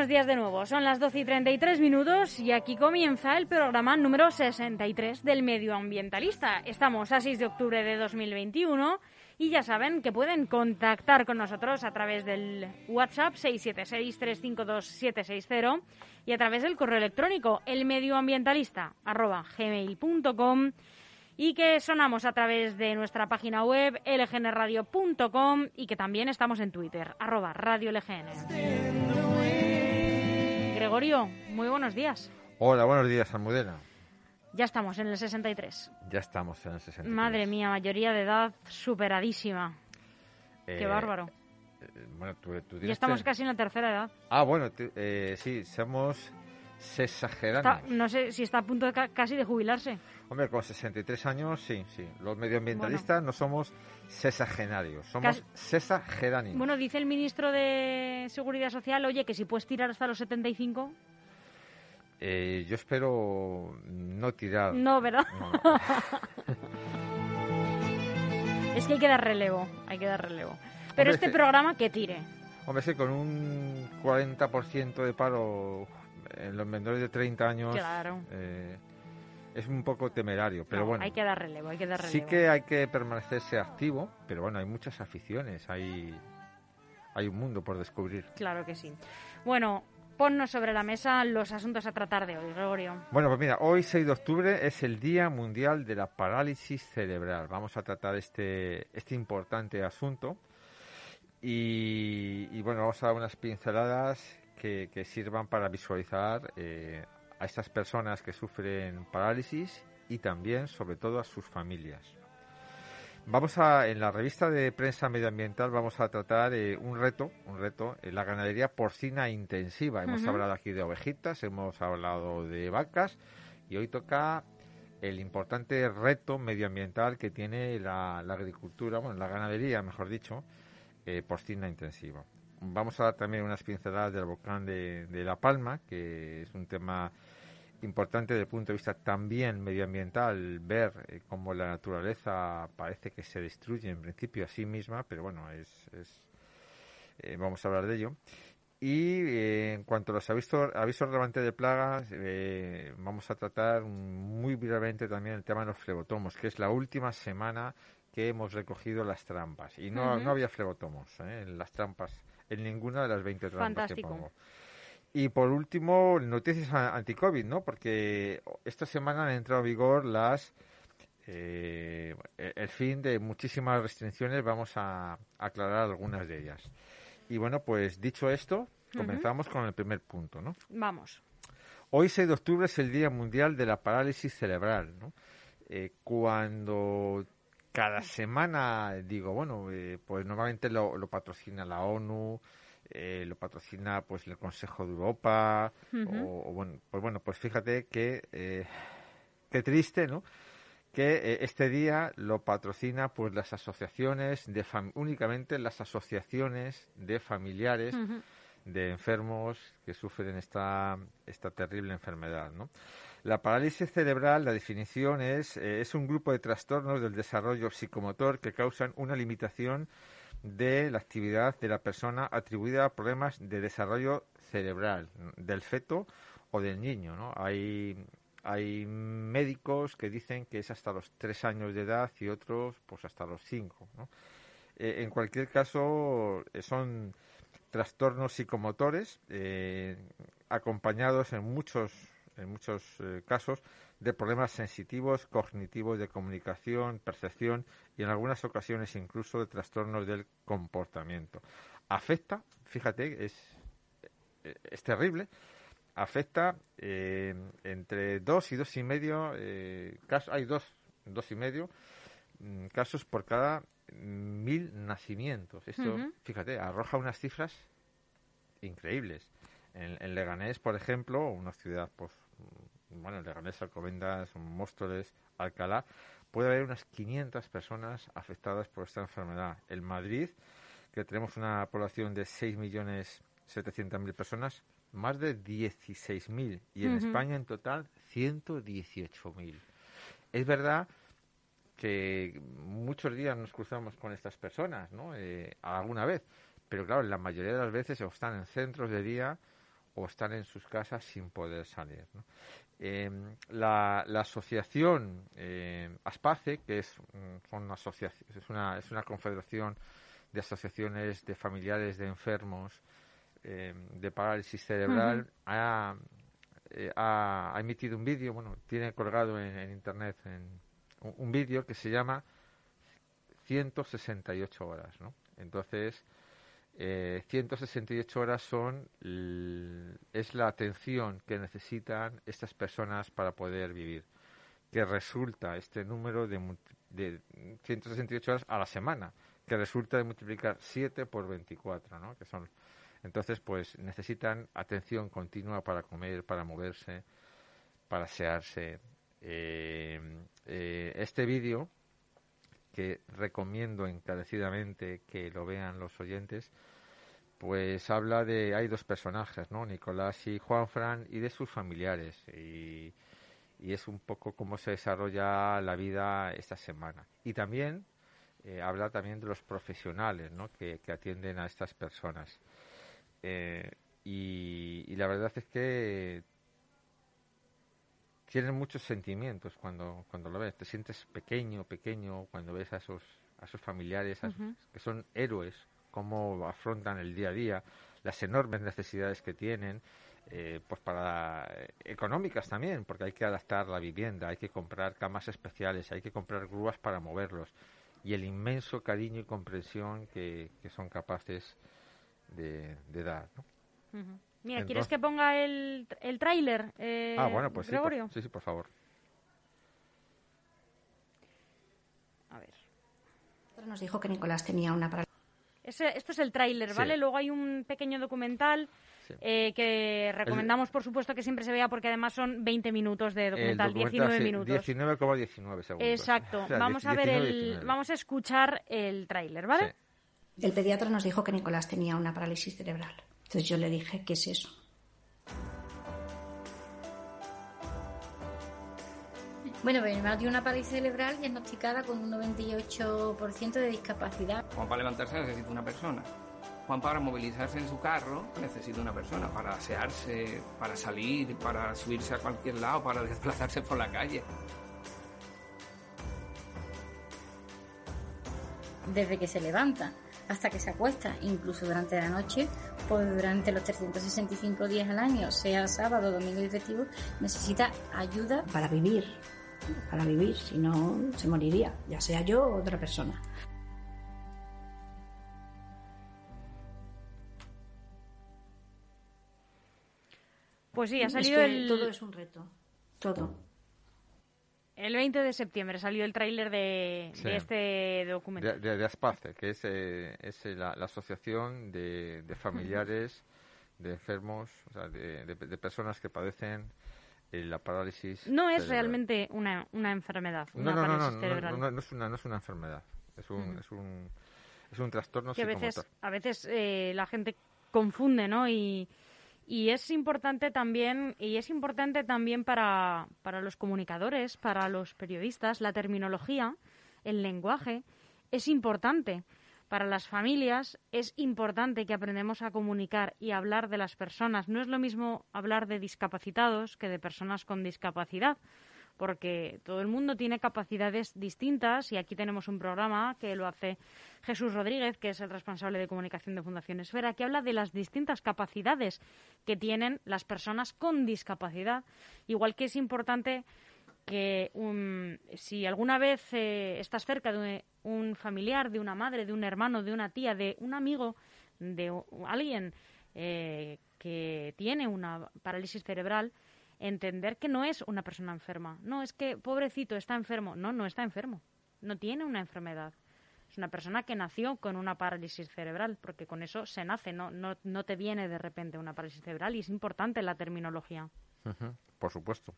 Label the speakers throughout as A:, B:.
A: buenos días de nuevo. Son las 12 y 33 minutos y aquí comienza el programa número 63 del Medioambientalista. Estamos a 6 de octubre de 2021 y ya saben que pueden contactar con nosotros a través del WhatsApp 676-352-760 y a través del correo electrónico elmedioambientalista.gmail.com y que sonamos a través de nuestra página web lgnradio.com y que también estamos en Twitter, arroba Gregorio, muy buenos días.
B: Hola, buenos días, Almudena.
A: Ya estamos en el 63.
B: Ya estamos en el 63.
A: Madre mía, mayoría de edad superadísima. Qué eh, bárbaro.
B: Eh, bueno, tú,
A: Ya estamos casi en la tercera edad.
B: Ah, bueno, eh, sí, somos sexagerarios.
A: no sé si está a punto de casi de jubilarse.
B: Hombre, con 63 años, sí, sí. Los medioambientalistas no somos sexagenarios, somos sexageranios.
A: Bueno, dice el ministro de Seguridad Social, oye, que si puedes tirar hasta los 75...
B: Eh, yo espero no tirar.
A: No, ¿verdad? es que hay que dar relevo, hay que dar relevo. Pero este programa que tire.
B: Hombre, sí, con un 40% de paro en los menores de 30 años.
A: Claro.
B: Eh, es un poco temerario, pero bueno.
A: Hay que dar relevo, hay que dar relevo.
B: Sí que hay que permanecerse activo, pero bueno, hay muchas aficiones, hay, hay un mundo por descubrir.
A: Claro que sí. Bueno, ponnos sobre la mesa los asuntos a tratar de hoy, Gregorio.
B: Bueno, pues mira, hoy 6 de octubre es el Día Mundial de la Parálisis Cerebral. Vamos a tratar este, este importante asunto. Y, bueno, vamos a dar unas pinceladas que, sirvan para visualizar eh, a estas personas que sufren parálisis y también, sobre todo, a sus familias. Vamos a, en la revista de prensa medioambiental vamos a tratar eh, un reto, un reto, en la ganadería porcina intensiva. Hemos hablado aquí de ovejitas, hemos hablado de vacas y hoy toca el importante reto medioambiental que tiene la, agricultura, bueno, la ganadería, mejor dicho, eh, porcina intensiva. Vamos a dar también unas pinceladas del volcán de La Palma, que es un tema importante desde el punto de vista también medioambiental ver eh, cómo la naturaleza parece que se destruye en principio a sí misma, pero bueno, es, eh, vamos a hablar de ello. Y eh, en cuanto a los avisos, avisos relevantes de plagas, vamos a tratar muy brevemente también el tema de los flebotomos, que es la última semana que hemos recogido las trampas. Y no, no había flebotomos en las trampas, en ninguna de las 20 trampas que pongo. Y por último, noticias anti-COVID, ¿no? Porque esta semana han entrado en vigor las eh, el fin de muchísimas restricciones. Vamos a aclarar algunas de ellas. Y bueno, pues dicho esto, comenzamos con el primer punto, ¿no?
A: Vamos.
B: Hoy, 6 de octubre, es el Día Mundial de la Parálisis Cerebral, ¿no? Eh, cuando cada semana digo, bueno, eh, pues normalmente lo, lo patrocina la ONU, eh, lo patrocina pues el Consejo de Europa o, bueno pues bueno pues fíjate que eh, qué triste no que eh, este día lo patrocina pues las asociaciones de únicamente las asociaciones de familiares de enfermos que sufren esta esta terrible enfermedad no la parálisis cerebral, la definición es, es un grupo de trastornos del desarrollo psicomotor que causan una limitación de la actividad de la persona atribuida a problemas de desarrollo cerebral del feto o del niño. ¿no? Hay, hay médicos que dicen que es hasta los tres años de edad y otros pues hasta los cinco. ¿no? Eh, en cualquier caso, eh, son trastornos psicomotores eh, acompañados en muchos, en muchos casos de problemas sensitivos, cognitivos, de comunicación, percepción y en algunas ocasiones incluso de trastornos del comportamiento. Afecta, fíjate, es, es terrible, afecta eh, entre dos y dos y medio eh, casos, hay dos, dos y medio mm, casos por cada mil nacimientos. Esto, fíjate, arroja unas cifras increíbles. En, en, Leganés, por ejemplo, una ciudad pues, bueno, el Leganés, Alcobendas, Móstoles, Alcalá, puede haber unas 500 personas afectadas por esta enfermedad. En Madrid, que tenemos una población de 6.700.000 personas, más de 16.000. Y en España, en total, 118.000. Es verdad que muchos días nos cruzamos con estas personas, ¿no? Eh, alguna vez. Pero claro, la mayoría de las veces o están en centros de día o están en sus casas sin poder salir. Em, la, asociación eh, ASPACE, que es, mm, una es, una, es una confederación de asociaciones de familiares de enfermos em, de parálisis cerebral, eh, ha, ha, emitido un vídeo, bueno, tiene colgado en, internet un, un vídeo que se llama 168 horas, ¿no? Entonces, eh, 168 horas son es la atención que necesitan estas personas para poder vivir, que resulta este número de, de 168 horas a la semana, que resulta de multiplicar 7 por 24, ¿no? Que son entonces, pues necesitan atención continua para comer, para moverse, para asearse. Eh, eh, este vídeo que recomiendo encarecidamente que lo vean los oyentes, pues habla de, hay dos personajes, ¿no? Nicolás y Juanfran y de sus familiares y, es un poco cómo se desarrolla la vida esta semana. Y también eh, habla también de los profesionales, ¿no? Que, atienden a estas personas. Eh, y, y la verdad es que tienen muchos sentimientos cuando, cuando lo ves. Te sientes pequeño, pequeño cuando ves a esos, a esos familiares que son héroes, cómo afrontan el día a día, las enormes necesidades que tienen, eh, pues para eh, económicas también, porque hay que adaptar la vivienda, hay que comprar camas especiales, hay que comprar grúas para moverlos y el inmenso cariño y comprensión que, son capaces de, dar. ¿no?
A: Mira, ¿quieres que ponga el, el tráiler, eh,
B: Ah, bueno, pues sí por, favor.
A: A ver.
C: Nos dijo que Nicolás tenía una
A: esto es el tráiler, ¿vale? Luego hay un pequeño documental eh, que recomendamos, por supuesto, que siempre se vea porque además son 20 minutos de documental, 19 minutos.
B: 19,19 segundos.
A: Exacto. vamos a ver el, vamos a escuchar el tráiler, ¿vale?
C: El pediatra nos dijo que Nicolás tenía una parálisis cerebral. Entonces yo le dije, ¿qué es eso?
D: Bueno, pues mi hermano tiene una parálisis cerebral diagnosticada con un 98% de discapacidad.
E: Juan para levantarse necesita una persona. Juan para movilizarse en su carro necesita una persona. Para asearse, para salir, para subirse a cualquier lado, para desplazarse por la calle.
D: Desde que se levanta hasta que se acuesta, incluso durante la noche, pues durante los 365 días al año, sea sábado, domingo y festivo, necesita ayuda
C: para vivir, para vivir, si no se moriría, ya sea yo o otra persona.
A: Pues sí, ha salido el...
C: Todo es un reto, todo.
A: El 20 de septiembre salió el tráiler de, este documento.
B: De, Aspace, que es, eh, es la, asociación de, familiares de enfermos, o sea, de, personas que padecen eh, la parálisis.
A: No es realmente una, una enfermedad.
B: No, no, no, no, no, no, es una, no es una enfermedad. Es un, es un, es un trastorno
A: que
B: a veces,
A: a veces eh, la gente confunde, ¿no? Y, y es importante también, y es importante también para, para los comunicadores, para los periodistas, la terminología, el lenguaje, es importante. Para las familias es importante que aprendamos a comunicar y hablar de las personas. No es lo mismo hablar de discapacitados que de personas con discapacidad porque todo el mundo tiene capacidades distintas y aquí tenemos un programa que lo hace Jesús Rodríguez, que es el responsable de comunicación de Fundación Esfera, que habla de las distintas capacidades que tienen las personas con discapacidad, igual que es importante que si alguna vez eh, estás cerca de un familiar, de una madre, de un hermano, de una tía, de un amigo, de alguien eh, que tiene una parálisis cerebral, entender que no es una persona enferma. No, es que pobrecito está enfermo. No, no está enfermo. No tiene una enfermedad. Es una persona que nació con una parálisis cerebral, porque con eso se nace, no, no, no te viene de repente una parálisis cerebral y es importante la terminología.
B: por supuesto.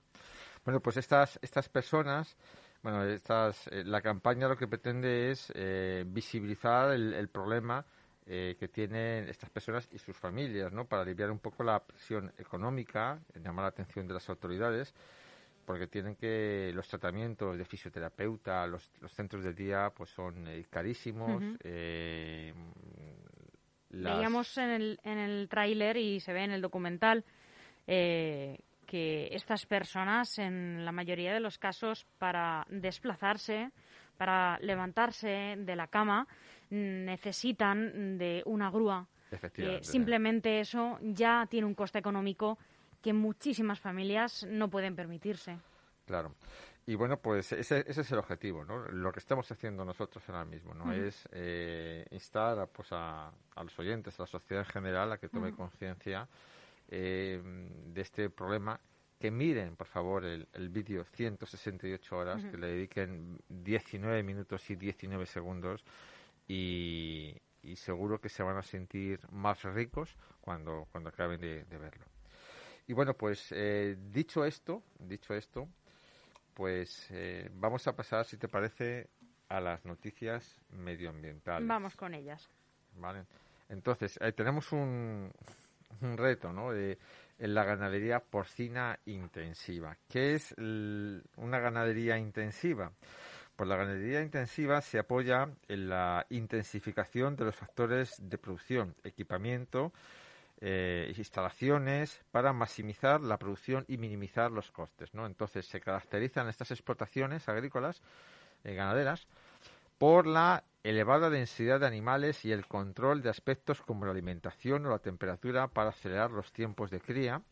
B: Bueno, pues estas, estas personas, bueno, estas, eh, la campaña lo que pretende es eh, visibilizar el, el problema eh, que tienen estas personas y sus familias, ¿no? Para aliviar un poco la presión económica, llamar la atención de las autoridades, porque tienen que los tratamientos de fisioterapeuta, los, los centros de día, pues son eh, carísimos. Eh,
A: veíamos en el, en el tráiler y se ve en el documental eh, que estas personas, en la mayoría de los casos, para desplazarse, para levantarse de la cama, necesitan de una grúa. simplemente eso ya tiene un coste económico que muchísimas familias no pueden permitirse.
B: Claro. Y bueno, pues ese, ese, es el objetivo, ¿no? Lo que estamos haciendo nosotros ahora mismo, ¿no? Es eh, instar a, pues a, los oyentes, a la sociedad en general, a que tome conciencia eh, de este problema, que miren, por favor, el, el vídeo 168 horas, que le dediquen 19 minutos y 19 segundos y, seguro que se van a sentir más ricos cuando, cuando acaben de, verlo. Y bueno, pues eh, dicho esto, dicho esto, pues eh, vamos a pasar, si te parece, a las noticias medioambientales.
A: Vamos con ellas.
B: Vale. Entonces, eh, tenemos un, un reto, ¿no? En la ganadería porcina intensiva. ¿Qué es una ganadería intensiva? La ganadería intensiva se apoya en la intensificación de los factores de producción, equipamiento, eh, instalaciones para maximizar la producción y minimizar los costes. Entonces se caracterizan estas explotaciones agrícolas eh, ganaderas por la elevada densidad de animales y el control de aspectos como la alimentación o la temperatura para acelerar los tiempos de cría,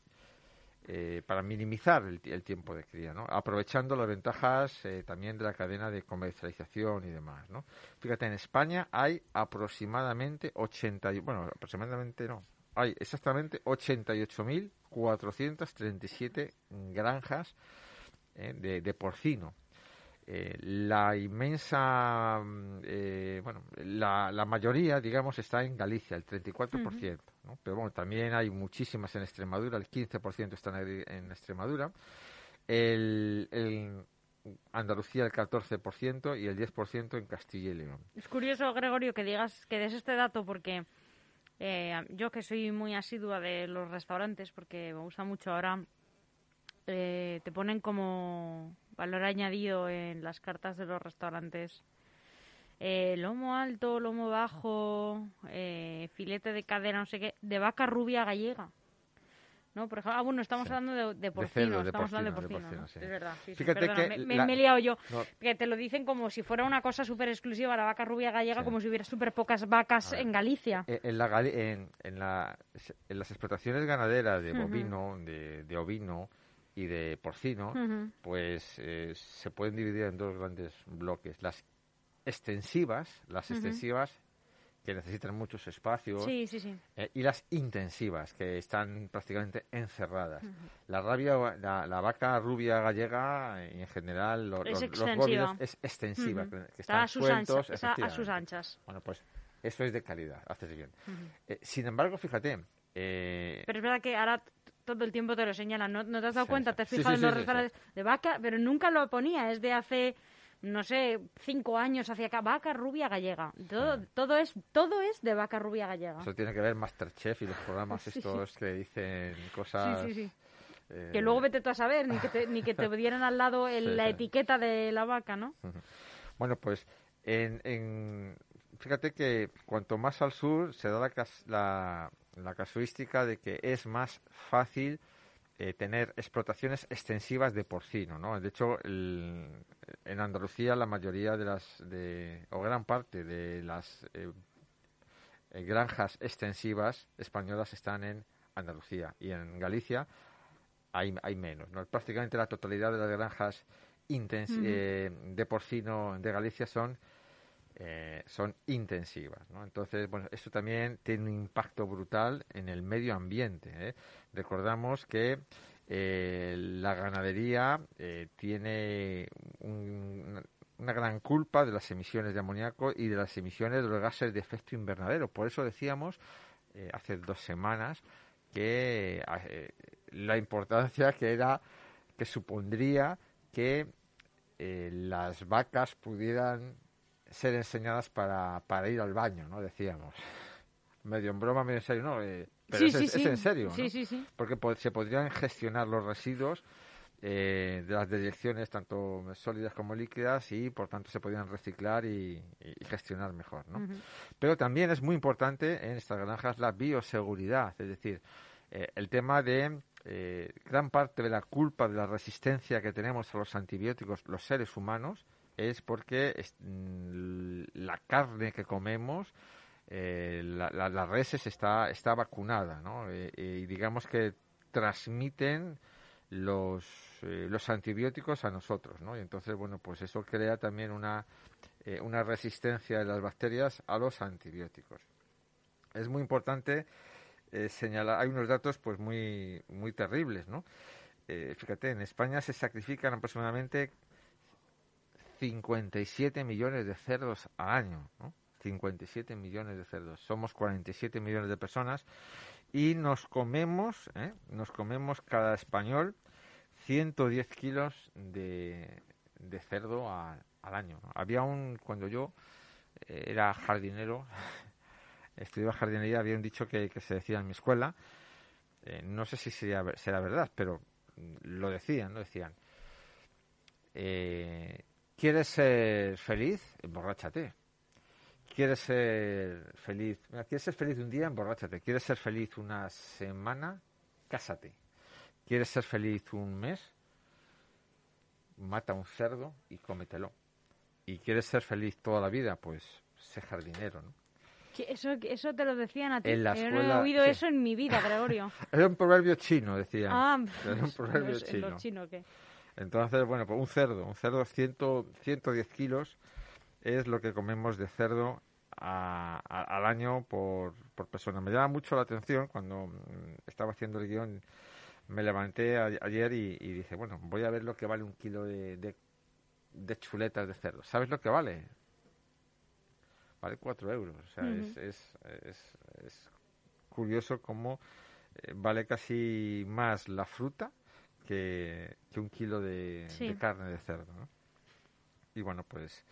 B: eh, para minimizar el, tiempo de cría, ¿no? aprovechando las ventajas eh, también de la cadena de comercialización y demás. ¿no? Fíjate, en España hay aproximadamente 80, bueno, aproximadamente no, hay exactamente 88.437 granjas eh, de, porcino. Eh, la inmensa, mm, eh, bueno, la, la, mayoría, digamos, está en Galicia, el 34%. Pero bueno, también hay muchísimas en Extremadura, el 15% están en Extremadura. El, el Andalucía el 14% y el 10% en Castilla y León.
A: Es curioso, Gregorio, que digas que des este dato porque eh, yo que soy muy asidua de los restaurantes, porque me gusta mucho ahora, eh, te ponen como valor añadido en las cartas de los restaurantes. Eh, lomo alto, lomo bajo, filete de cadera, no sé qué, de vaca rubia gallega. ¿no? Por ejemplo, ah, bueno, estamos hablando de, de porcino, estamos hablando de porcino, es verdad. Fíjate que me, he liado yo, que te lo dicen como si fuera una cosa súper exclusiva, la vaca rubia gallega, como si hubiera súper pocas vacas en Galicia.
B: Eh, en, la, en, en, la, en, las explotaciones ganaderas de bovino, de, de, ovino y de porcino, pues eh, se pueden dividir en dos grandes bloques. Las extensivas, las extensivas que necesitan muchos espacios,
A: eh,
B: y las intensivas, que están prácticamente encerradas. La rabia, la, vaca rubia gallega, en general, los,
A: es
B: es extensiva,
A: que están a sus, anchas, a, sus anchas.
B: Bueno, pues eso es de calidad, haces bien. Eh, sin embargo, fíjate...
A: Eh, pero es verdad que ahora todo el tiempo te lo señalan, ¿no, te has dado cuenta? Te has fijado en los restaurantes de vaca, pero nunca lo ponía, es de hace no sé, cinco años hacia acá, vaca rubia gallega. Todo, ah. todo, es, todo es de vaca rubia gallega.
B: Eso tiene que ver Masterchef y los programas estos que dicen cosas...
A: Eh, que luego vete tú a saber, ni que te, ni que te dieran al lado la etiqueta de la vaca, ¿no?
B: Bueno, pues en, en, fíjate que cuanto más al sur se da la, la, la casuística de que es más fácil eh, tener explotaciones extensivas de porcino, ¿no? De hecho, en Andalucía la mayoría de las, de, o gran parte de las eh, eh, granjas extensivas españolas están en Andalucía y en Galicia hay, hay menos, ¿no? Prácticamente la totalidad de las granjas de porcino de Galicia son eh, son intensivas. Entonces, bueno, esto también tiene un impacto brutal en el medio ambiente. ¿eh? Recordamos que eh, la ganadería tiene una gran culpa de las emisiones de amoníaco y de las emisiones de los gases de efecto invernadero. Por eso decíamos hace dos semanas que la importancia que era que supondría que las vacas pudieran ser enseñadas para, para ir al baño, ¿no? Decíamos. Medio en broma, medio en serio, ¿no? Eh, pero es, en serio, ¿no?
A: Sí, sí, sí.
B: Porque se podrían gestionar los residuos eh, de las deyecciones, tanto sólidas como líquidas, y por tanto se podían reciclar y, y gestionar mejor. ¿no? Pero también es muy importante en estas granjas la bioseguridad, es decir, eh, el tema de eh, gran parte de la culpa de la resistencia que tenemos a los antibióticos los seres humanos es porque mm, la carne que comemos, eh, la, la, reses está, está vacunada, ¿no? y digamos que transmiten los, los antibióticos a nosotros, ¿no? Y entonces, bueno, pues eso crea también una, una resistencia de las bacterias a los antibióticos. Es muy importante eh, señala, hay unos datos pues muy, muy terribles, ¿no? Eh, fíjate, en España se sacrifican aproximadamente 57 millones de cerdos al año, ¿no? 57 millones de cerdos. Somos 47 millones de personas y nos comemos, ¿eh? nos comemos cada español 110 kilos de, cerdo al año. Había un, cuando yo era jardinero, estudiaba jardinería, había un dicho que, se decía en mi escuela, eh, no sé si sería, será verdad, pero lo decían, lo decían. Eh, ¿Quieres ser feliz? Emborráchate. ¿Quieres ser feliz? ¿Quieres ser feliz un día? Emborráchate. ¿Quieres ser feliz una semana? Cásate. ¿Quieres ser feliz un mes? Mata un cerdo y cómetelo. ¿Y quieres ser feliz toda la vida? Pues sé jardinero, ¿no?
A: Eso, eso te lo decían a ti.
B: En la
A: Yo no he oído eso en mi vida, Gregorio.
B: Era un proverbio chino, decían.
A: Ah,
B: Era un proverbio chino.
A: chino ¿qué?
B: Entonces, bueno, pues un cerdo, un cerdo 100, 110 kilos es lo que comemos de cerdo al año por, por, persona. Me llama mucho la atención cuando mm, estaba haciendo el guion, me levanté ayer y, dije, bueno, voy a ver lo que vale un kilo de, de, de chuletas de cerdo. ¿Sabes lo que vale? vale 4 euros. O sea, es, es, es, curioso cómo eh, vale casi más la fruta que, que un kilo de, carne de cerdo. ¿no? Y bueno, pues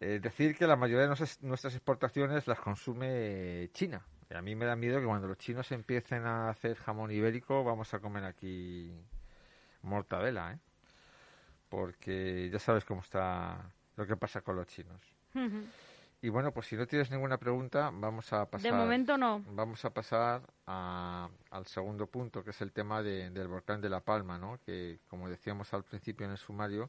B: eh, decir que la mayoría de nuestras exportaciones las consume China. Y a mí me da miedo que cuando los chinos empiecen a hacer jamón ibérico, vamos a comer aquí mortadela, ¿eh? Porque ya sabes cómo está lo que pasa con los chinos. Y bueno, pues si no tienes ninguna pregunta, vamos a pasar.
A: De momento no.
B: Vamos a pasar al segundo punto, que es el tema del volcán de La Palma, ¿no? Que, como decíamos al principio en el sumario,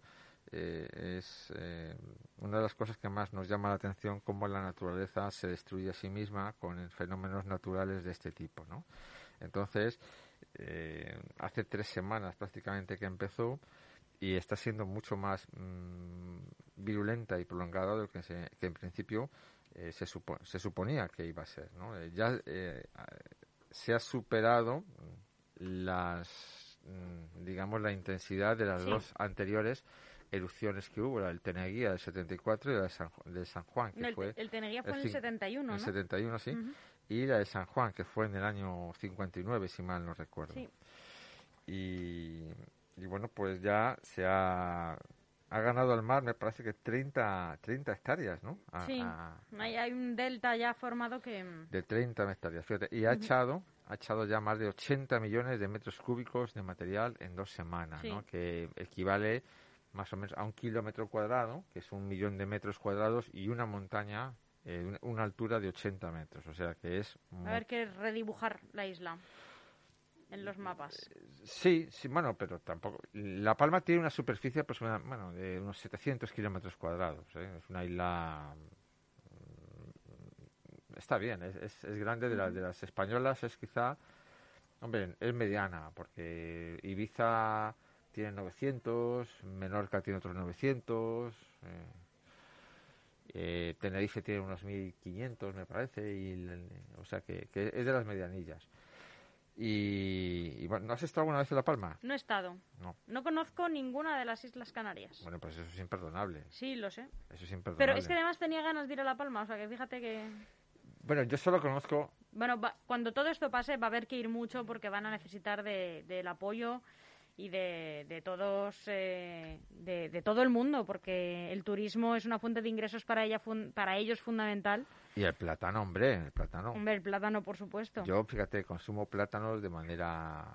B: eh, es eh, una de las cosas que más nos llama la atención, cómo la naturaleza se destruye a sí misma con fenómenos naturales de este tipo, ¿no? Entonces, eh, hace tres semanas prácticamente que empezó y está siendo mucho más mm, virulenta y prolongada de lo que, en principio eh, se, se suponía que iba a ser. ¿no? Eh, ya eh, se ha superado las, mm, digamos, la intensidad de las dos anteriores erupciones que hubo, la del Teneguía del 74 y la de San, de San Juan, que
A: el,
B: fue...
A: El Teneguía fue en el 71, ¿no?
B: El 71, sí. Y la de San Juan, que fue en el año 59, si mal no recuerdo. Sí. Y, y bueno, pues ya se ha ha ganado al mar, me parece que 30, 30 hectáreas, ¿no?
A: sí, hay, un delta ya formado que...
B: Mm, de 30 hectáreas, fíjate, y ha echado, ha echado ya más de 80 millones de metros cúbicos de material en dos semanas, ¿no? Que equivale más o menos a un kilómetro cuadrado, que es un millón de metros cuadrados, y una montaña, eh, una altura de 80 metros, o sea que es...
A: A ver que redibujar la isla en los mapas.
B: Sí, sí, bueno, pero tampoco. La Palma tiene una superficie aproximadamente, bueno, de unos 700 kilómetros cuadrados. ¿eh? Es una isla. Mm, está bien, es, es, grande. De, de las españolas es quizá. Hombre, es mediana, porque Ibiza tiene 900, Menorca tiene otros 900. Eh, eh, Tenerife tiene unos 1500, me parece, y, o sea que, que es de las medianillas. Y, bueno, ¿no has estado alguna vez en La Palma?
A: No he estado. No. No conozco ninguna de las Islas Canarias.
B: Bueno, pues eso es imperdonable.
A: Sí, lo sé.
B: Eso es imperdonable.
A: Pero es que además tenía ganas de ir a La Palma, o sea que fíjate que...
B: Bueno, yo solo conozco...
A: Bueno, cuando todo esto pase va a haber que ir mucho porque van a necesitar de, del apoyo y de, de todos eh, de, de, todo el mundo porque el turismo es una fuente de ingresos para ella para ellos fundamental
B: y el plátano hombre el plátano
A: hombre el plátano por supuesto
B: yo fíjate consumo plátanos de manera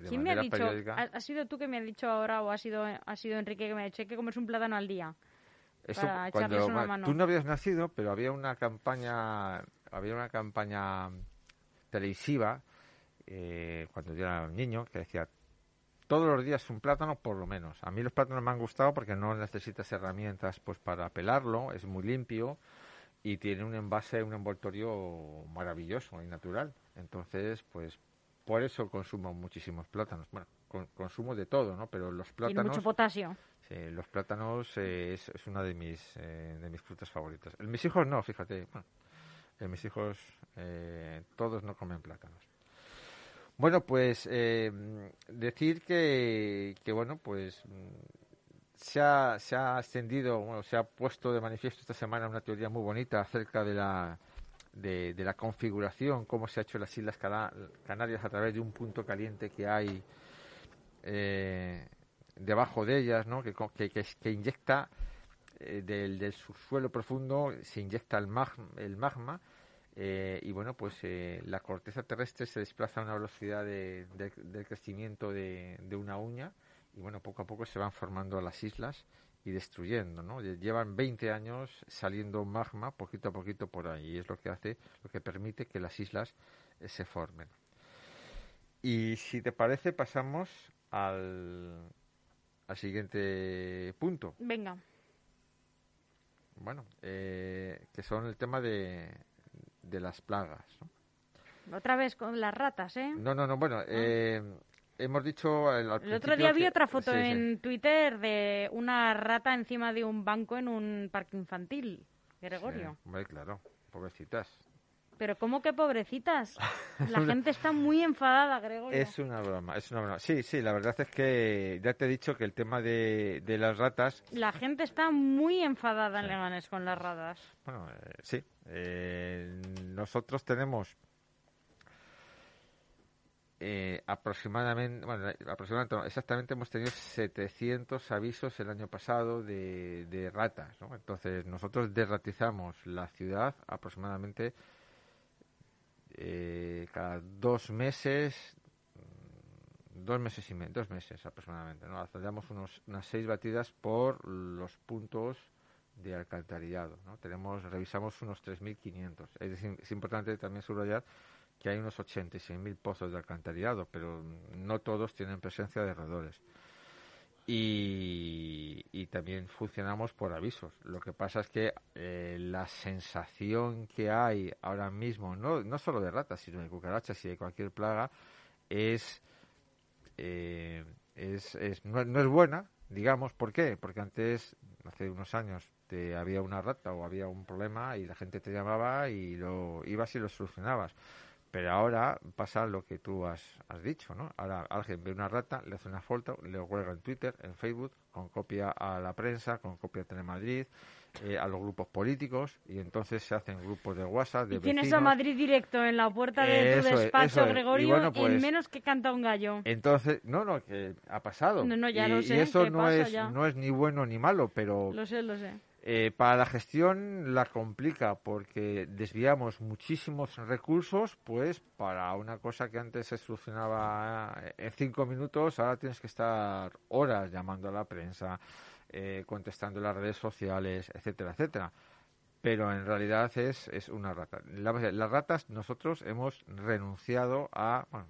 B: de
A: ¿Quién me ha dicho? ¿Ha, sido tú que me has dicho ahora o ha sido, ha sido Enrique que me ha dicho "Hay que comerse un plátano al día?
B: Eso
A: para
B: cuando
A: una
B: bueno,
A: mano.
B: tú no habías nacido, pero había una campaña, había una campaña televisiva eh, cuando yo era niño que decía todos los días un plátano por lo menos. A mí los plátanos me han gustado porque no necesitas herramientas pues para pelarlo, es muy limpio y tiene un envase, un envoltorio maravilloso y natural. Entonces, pues por eso consumo muchísimos plátanos. Bueno, con- consumo de todo, ¿no? Pero los
A: Tiene
B: plátanos
A: mucho potasio.
B: Sí, los plátanos eh, es, es una de mis eh, de mis frutas favoritas. En mis hijos no, fíjate. Bueno, en mis hijos eh, todos no comen plátanos. Bueno, pues eh, decir que, que bueno, pues se ha, se ha extendido, bueno, se ha puesto de manifiesto esta semana una teoría muy bonita acerca de la de, de la configuración, cómo se ha hecho las Islas Cana- Canarias a través de un punto caliente que hay eh, debajo de ellas, ¿no? que, que, que, inyecta eh, del, del subsuelo profundo, se inyecta el, mag- el magma eh, y bueno, pues eh, la corteza terrestre se desplaza a una velocidad de, de- del crecimiento de una uña y bueno, poco a poco se van formando las islas y destruyendo, ¿no? Lle- Llevan 20 años saliendo magma poquito a poquito por ahí y es lo que hace, lo que permite que las islas eh, se formen. Y si te parece, pasamos al, al siguiente punto.
A: Venga,
B: Bueno, eh, que son el tema de, de las plagas. ¿no?
A: otra vez con las ratas, ¿eh?
B: No, no, no, bueno, eh, hemos dicho al, al
A: El otro día vi
B: que-
A: otra foto
B: sí, sí.
A: en Twitter de una rata encima de un banco en un parque infantil, Gregorio.
B: Sí, hombre, claro, pobrecitas.
A: Pero ¿cómo que pobrecitas? La gente está muy enfadada, Gregorio.
B: Es una broma, es una broma. Sí, sí, la verdad es que ya te he dicho que el tema de, de las ratas,
A: La gente está muy enfadada en Leganés con las ratas.
B: bueno, eh, sí, eh, nosotros tenemos eh, aproximadamente, bueno, aproximadamente, exactamente hemos tenido 700 avisos el año pasado de, de ratas. Entonces nosotros derratizamos la ciudad aproximadamente eh, cada dos meses, mm, dos meses y medio, dos meses aproximadamente, ¿no? Hacemos unos, unas seis batidas por los puntos de alcantarillado, ¿no? Tenemos, revisamos unos 3.500. Es es importante también subrayar que hay unos 86.000 pozos de alcantarillado, pero no todos tienen presencia de roedores. Y, y también funcionamos por avisos. Lo que pasa es que eh, la sensación que hay ahora mismo, no, no solo de ratas, sino de cucarachas y de cualquier plaga, es, eh, es, es- no, no es buena, digamos. ¿Por qué? Porque antes, hace unos años, te, había una rata o había un problema y la gente te llamaba y lo ibas y lo solucionabas. Pero ahora pasa lo que tú has, has dicho, ¿no? Ahora alguien ve una rata, le hace una foto, le cuelga en Twitter, en Facebook, con copia a la prensa, con copia a Telemadrid, eh, a los grupos políticos, y entonces se hacen grupos de WhatsApp, de
A: Y tienes
B: vecinos.
A: a Madrid directo en la puerta de tu
B: Eso es,
A: despacho,
B: eso es. Y
A: Gregorio, en
B: pues-
A: menos que canta un gallo.
B: Entonces, no, no, que ha pasado.
A: No, no, ya
B: y,
A: lo
B: y
A: sé,
B: eso
A: que
B: no
A: pasa
B: es,
A: ya.
B: no es ni bueno ni malo, pero
A: Lo sé, lo sé.
B: Eh, para la gestión la complica porque desviamos muchísimos recursos, pues para una cosa que antes se solucionaba en cinco minutos, ahora tienes que estar horas llamando a la prensa, eh, contestando las redes sociales, etcétera, etcétera. Pero en realidad es, es una rata. La- las ratas nosotros hemos renunciado a, bueno,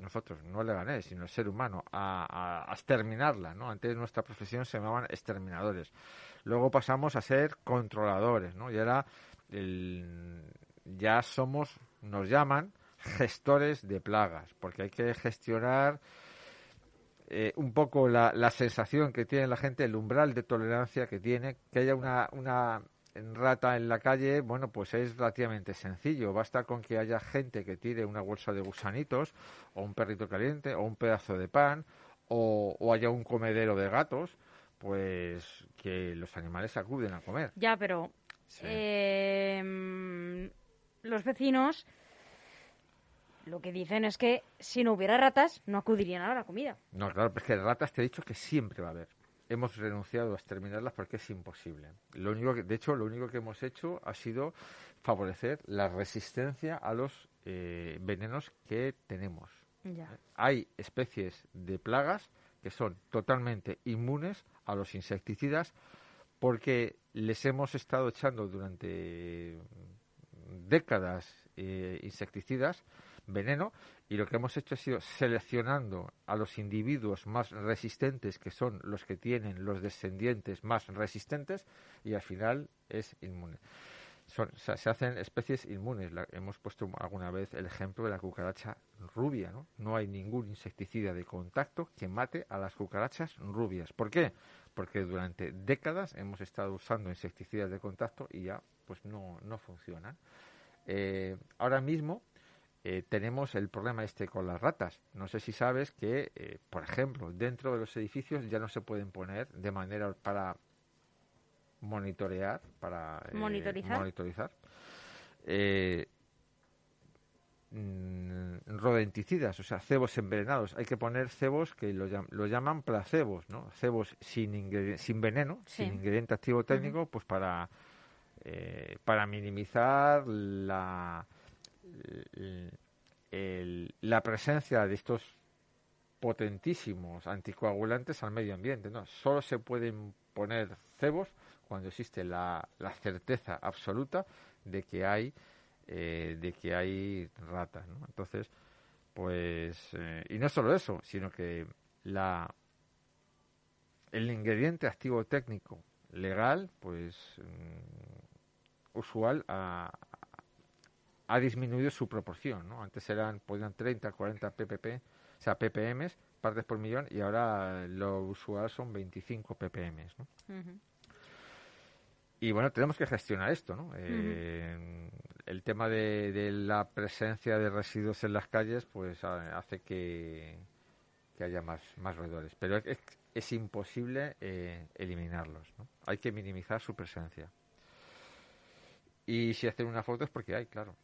B: nosotros, no le gané, sino el ser humano, a, a- a exterminarla, ¿no? Antes nuestra profesión se llamaban exterminadores. Luego pasamos a ser controladores, ¿no? Y ahora el- ya somos, nos llaman gestores de plagas, porque hay que gestionar eh, un poco la, la sensación que tiene la gente, el umbral de tolerancia que tiene, que haya una, una rata en la calle, bueno, pues es relativamente sencillo. Basta con que haya gente que tire una bolsa de gusanitos, o un perrito caliente, o un pedazo de pan, o, o haya un comedero de gatos, pues que los animales acuden a comer.
A: Ya, pero
B: Sí.
A: eh, los vecinos lo que dicen es que si no hubiera ratas, no acudirían a la comida.
B: No, claro, pero es que ratas te he dicho que siempre va a haber. Hemos renunciado a exterminarlas porque es imposible. Lo único que, de hecho, lo único que hemos hecho ha sido favorecer la resistencia a los eh, venenos que tenemos. Hay especies de plagas que son totalmente inmunes a los insecticidas porque les hemos estado echando durante décadas eh, insecticidas, veneno, y lo que hemos hecho ha sido seleccionando a los individuos más resistentes, que son los que tienen los descendientes más resistentes, y al final es inmune. se hacen especies inmunes. hemos puesto alguna vez el ejemplo de la cucaracha rubia. ¿no? no hay ningún insecticida de contacto que mate a las cucarachas rubias. ¿Por qué? Porque durante décadas hemos estado usando insecticidas de contacto y ya pues no, no funcionan. Eh, ahora mismo eh, tenemos el problema este con las ratas. No sé si sabes que, eh, por ejemplo, dentro de los edificios ya no se pueden poner de manera para monitorear, para
A: monitorizar,
B: monitorizar mm, rodenticidas, o sea, cebos envenenados. Hay que poner cebos que lo, lo llaman placebos, ¿no? Cebos sin, sin veneno, sin ingrediente activo técnico, pues para eh, para minimizar la, la presencia de estos potentísimos anticoagulantes al medio ambiente. ¿no? Solo se pueden poner cebos cuando existe la, la certeza absoluta de que hay eh, de que hay ratas. Entonces, pues eh, y no solo eso, sino que la el ingrediente activo técnico legal, pues mm, usual ha, disminuido su proporción, ¿no? Antes eran, podían 30, 40 ppm, o sea, ppm, partes por millón, y ahora lo usual son 25 ppm, ¿no? Y bueno, tenemos que gestionar esto, ¿no? Eh, el tema de, la presencia de residuos en las calles, pues hace que, haya más, más roedores. Pero es, imposible eh, eliminarlos, ¿no? Hay que minimizar su presencia. Y si hacen una foto es porque hay, claro.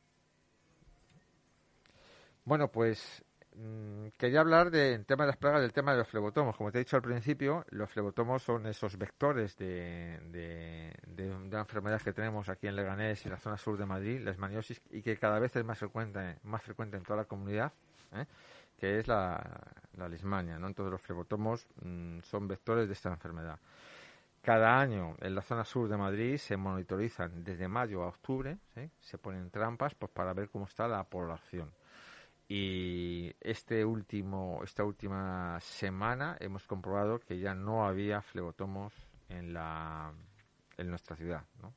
B: Bueno, pues mm, quería hablar del tema de las plagas, del tema de los flebotomos. Como te he dicho al principio, los flebotomos son esos vectores de, de, una enfermedad que tenemos aquí en Leganés y en la zona sur de Madrid, la esmaniosis, y que cada vez es más frecuente, más frecuente en toda la comunidad, ¿eh? que es la, la lismania. ¿no? Entonces los flebotomos mm, son vectores de esta enfermedad. Cada año en la zona sur de Madrid se monitorizan desde mayo a octubre, se ponen trampas pues para ver cómo está la población. Y este último, esta última semana hemos comprobado que ya no había flebotomos en la en nuestra ciudad, ¿no?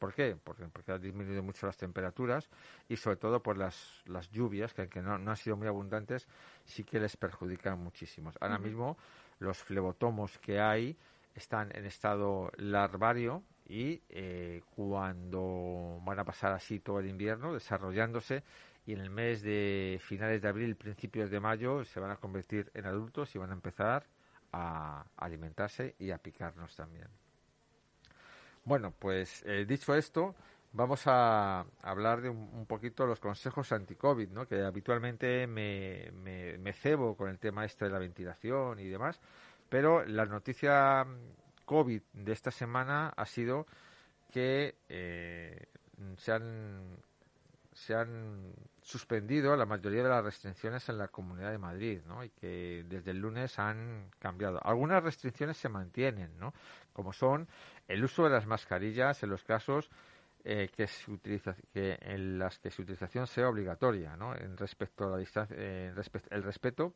B: ¿Por qué? Porque, porque han disminuido mucho las temperaturas y sobre todo por las, las lluvias, que aunque no, no han sido muy abundantes, sí que les perjudican muchísimo. Ahora mismo los flebotomos que hay están en estado larvario y eh, cuando van a pasar así todo el invierno desarrollándose y en el mes de finales de abril, principios de mayo se van a convertir en adultos y van a empezar a alimentarse y a picarnos también. Bueno, pues eh, dicho esto, vamos a hablar de un, poquito los consejos anti-COVID, ¿no? que habitualmente me, me, cebo con el tema este de la ventilación y demás, pero la noticia COVID de esta semana ha sido que eh, se, han, se han suspendido la mayoría de las restricciones en la Comunidad de Madrid, ¿no? Y que desde el lunes han cambiado. Algunas restricciones se mantienen, ¿no? Como son el uso de las mascarillas en los casos eh, que se utiliza, que en las que su utilización sea obligatoria, ¿no? En respecto a la distancia, eh, el respeto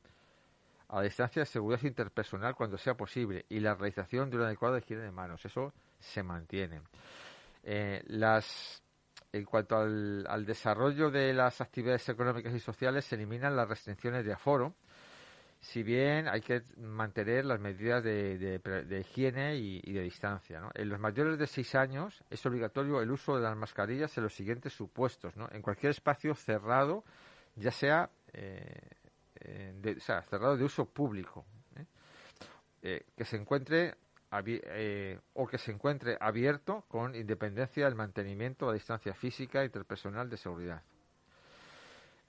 B: a la distancia de seguridad interpersonal cuando sea posible y la realización de una adecuada higiene de manos. Eso se mantiene. Eh, las, en cuanto al, desarrollo de las actividades económicas y sociales, se eliminan las restricciones de aforo, si bien hay que mantener las medidas de, higiene y, de distancia. En los mayores de 6 años es obligatorio el uso de las mascarillas en los siguientes supuestos, ¿no? en cualquier espacio cerrado, ya sea eh, eh, de, o sea, cerrado de uso público, ¿eh? Eh, que se encuentre o que se encuentre abierto con independencia del mantenimiento a distancia física interpersonal de seguridad.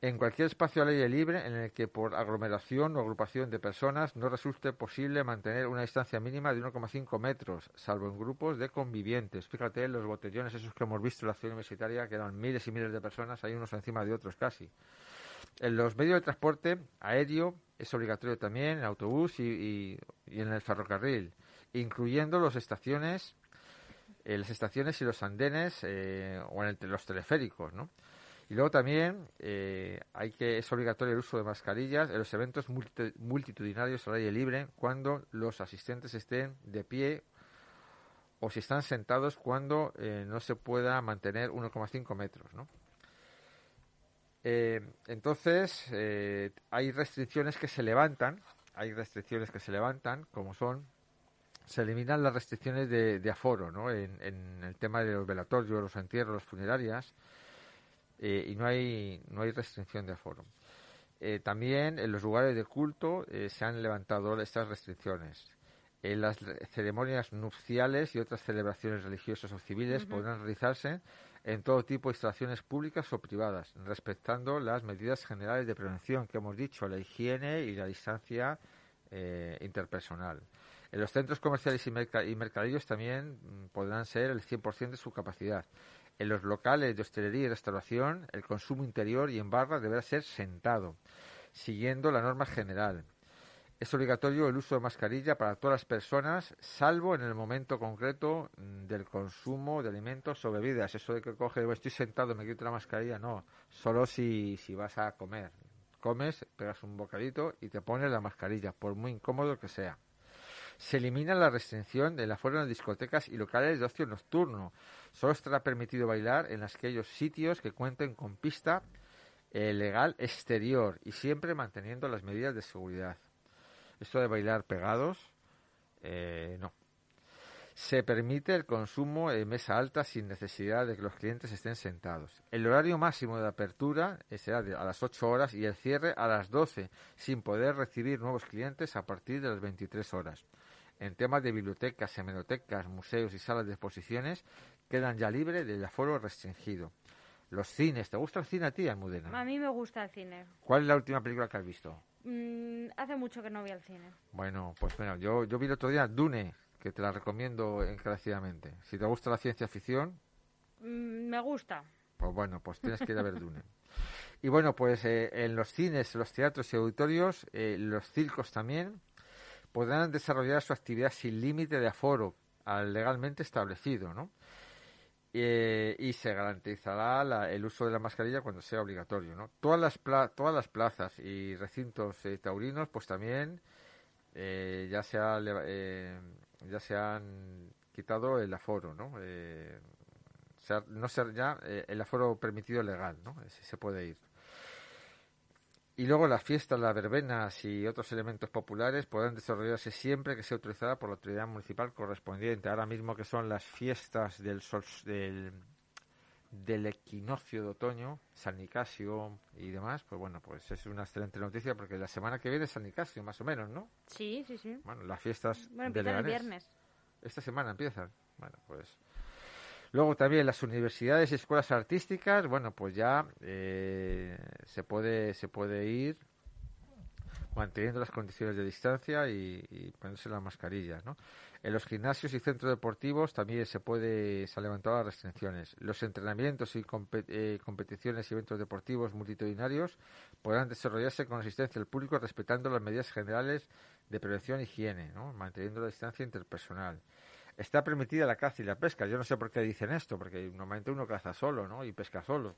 B: En cualquier espacio al aire libre en el que por aglomeración o agrupación de personas no resulte posible mantener una distancia mínima de 1,5 metros, salvo en grupos de convivientes. Fíjate los botellones esos que hemos visto en la ciudad universitaria, que eran miles y miles de personas, hay unos encima de otros casi En los medios de transporte aéreo es obligatorio también, en autobús y, y, en el ferrocarril, incluyendo las estaciones, eh, las estaciones y los andenes eh, o en los teleféricos, ¿no? Y luego también eh, hay que es obligatorio el uso de mascarillas en los eventos multitudinarios al aire libre cuando los asistentes estén de pie o si están sentados cuando no se pueda mantener 1,5 metros, ¿no? Entonces, hay restricciones que se levantan, hay restricciones que se levantan, como son, se eliminan las restricciones de, aforo, ¿no? En, en, el tema de los velatorios, los entierros, las funerarias, eh, y no hay, no hay restricción de aforo. Eh, también en los lugares de culto eh, se han levantado estas restricciones. En las ceremonias nupciales y otras celebraciones religiosas o civiles podrán realizarse en todo tipo de instalaciones públicas o privadas, respetando las medidas generales de prevención que hemos dicho, la higiene y la distancia interpersonal. En los centros comerciales y, mercadillos también mm, podrán ser el 100% de su capacidad. En los locales de hostelería y restauración, el consumo interior y en barra deberá ser sentado, siguiendo la norma general. Es obligatorio el uso de mascarilla para todas las personas, salvo en el momento concreto mm, del consumo de alimentos o bebidas. Eso de que coge, estoy sentado, me quito la mascarilla, no. Solo si, si vas a comer. Comes, pegas un bocadito y te pones la mascarilla, por muy incómodo que sea. Se elimina la restricción de la fuera de discotecas y locales de ocio nocturno. Solo estará permitido bailar en aquellos sitios que cuenten con pista eh, legal exterior y siempre manteniendo las medidas de seguridad. Esto de bailar pegados, eh, no. Se permite el consumo en mesa alta sin necesidad de que los clientes estén sentados. El horario máximo de apertura eh, será a las 8 horas y el cierre a las 12, sin poder recibir nuevos clientes a partir de las 23 horas. En temas de bibliotecas, hemerotecas, museos y salas de exposiciones quedan ya libres del aforo restringido. Los cines, ¿te gusta el cine a ti, Almudena?
A: A mí me gusta el cine.
B: ¿Cuál es la última película que has visto?
A: Mm, hace mucho que no vi al cine.
B: Bueno, pues bueno, yo, yo vi el otro día Dune, que te la recomiendo encarecidamente. Si te gusta la ciencia ficción...
A: Mm, me gusta.
B: Pues bueno, pues tienes que ir a ver Dune. Y bueno, pues eh, en los cines, los teatros y auditorios, eh, los circos también, podrán desarrollar su actividad sin límite de aforo al legalmente establecido, ¿no? Eh, y se garantizará el uso de la mascarilla cuando sea obligatorio, ¿no? Todas las, todas las plazas y recintos eh, taurinos, pues también eh, ya, se ya se han quitado el aforo, ¿no? no ser ya el aforo permitido legal, ¿no? se puede ir. Y luego las fiestas, las verbenas y otros elementos populares podrán desarrollarse siempre que sea autorizada por la autoridad municipal correspondiente. Ahora mismo que son las fiestas del, sol, del, del equinoccio de otoño, San Nicasio y demás, pues bueno, pues es una excelente noticia porque la semana que viene es San Nicasio, más o menos, ¿no?
A: Sí, sí, sí.
B: Bueno, las fiestas
A: bueno, de el viernes.
B: Esta semana empiezan. Bueno, pues Luego también las universidades y escuelas artísticas, bueno, pues ya eh, se puede se puede ir manteniendo las condiciones de distancia y, ponerse las mascarillas, ¿no? En los gimnasios y centros deportivos también se puede se han levantado las restricciones. Los entrenamientos y eh, competiciones y eventos deportivos multitudinarios podrán desarrollarse con asistencia del público respetando las medidas generales de prevención e higiene, ¿no? manteniendo la distancia interpersonal está permitida la caza y la pesca. Yo no sé por qué dicen esto, porque normalmente uno caza solo, ¿no? Y pesca solo.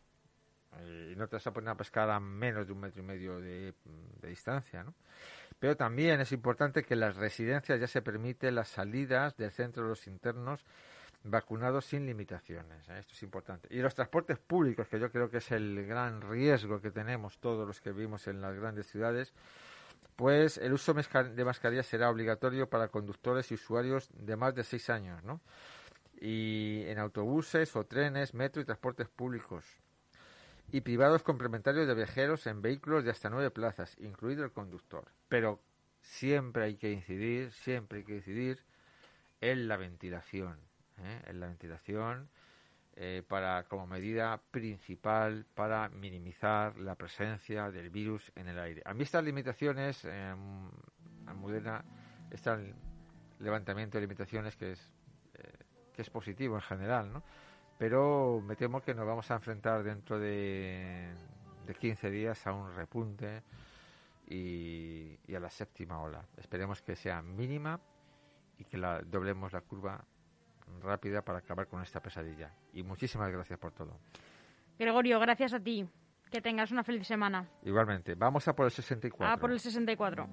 B: Y no te vas a poner a pescar a menos de un metro y medio de, distancia, ¿no? Pero también es importante que en las residencias ya se permite las salidas del centro de los internos vacunados sin limitaciones. ¿eh? Esto es importante. Y los transportes públicos, que yo creo que es el gran riesgo que tenemos todos los que vivimos en las grandes ciudades, pues el uso de mascarilla será obligatorio para conductores y usuarios de más de seis años, ¿no? Y en autobuses o trenes, metro y transportes públicos. Y privados complementarios de viajeros en vehículos de hasta nueve plazas, incluido el conductor. Pero siempre hay que incidir, siempre hay que incidir en la ventilación. ¿eh? En la ventilación eh, para como medida principal para minimizar la presencia del virus en el aire. A mí estas limitaciones, eh, Almudena, este levantamiento de limitaciones que es eh, que es positivo en general, ¿no? Pero me temo que nos vamos a enfrentar dentro de, de 15 días a un repunte y, y a la séptima ola. Esperemos que sea mínima y que la doblemos la curva rápida para acabar con esta pesadilla. Y muchísimas gracias por todo.
A: Gregorio, gracias a ti. Que tengas una feliz semana.
B: Igualmente. Vamos a por el 64.
A: A por el 64.